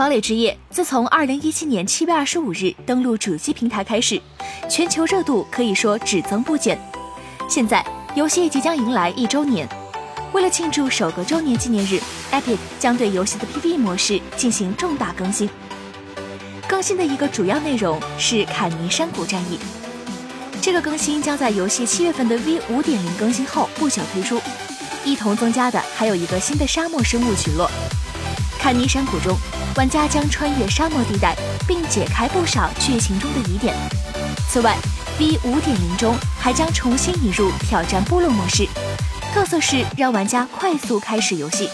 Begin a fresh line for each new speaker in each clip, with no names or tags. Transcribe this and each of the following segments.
堡垒之夜自从二零一七年七月二十五日登陆主机平台开始，全球热度可以说只增不减。现在游戏即将迎来一周年，为了庆祝首个周年纪念日，Epic 将对游戏的 PVE 模式进行重大更新。更新的一个主要内容是坎尼山谷战役。这个更新将在游戏七月份的 V 五点零更新后不久推出，一同增加的还有一个新的沙漠生物群落——坎尼山谷中。玩家将穿越沙漠地带，并解开不少剧情中的疑点。此外，V 五点零中还将重新引入挑战部落模式，特色是让玩家快速开始游戏。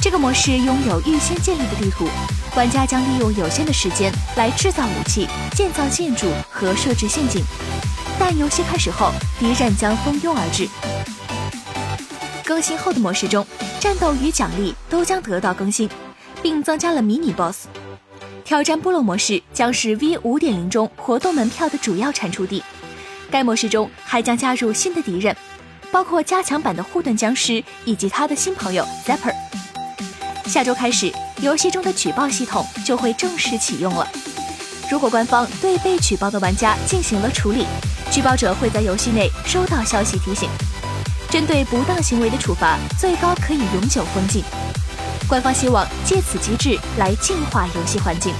这个模式拥有预先建立的地图，玩家将利用有限的时间来制造武器、建造建筑和设置陷阱。但游戏开始后，敌人将蜂拥而至。更新后的模式中，战斗与奖励都将得到更新。并增加了迷你 BOSS，挑战部落模式将是 V 五点零中活动门票的主要产出地。该模式中还将加入新的敌人，包括加强版的护盾僵尸以及他的新朋友 Zapper。下周开始，游戏中的举报系统就会正式启用了。如果官方对被举报的玩家进行了处理，举报者会在游戏内收到消息提醒。针对不当行为的处罚，最高可以永久封禁。官方希望借此机制来净化游戏环境。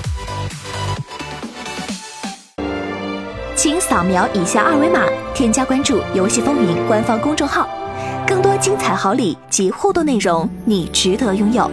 请扫描以下二维码，添加关注“游戏风云”官方公众号，更多精彩好礼及互动内容，你值得拥有。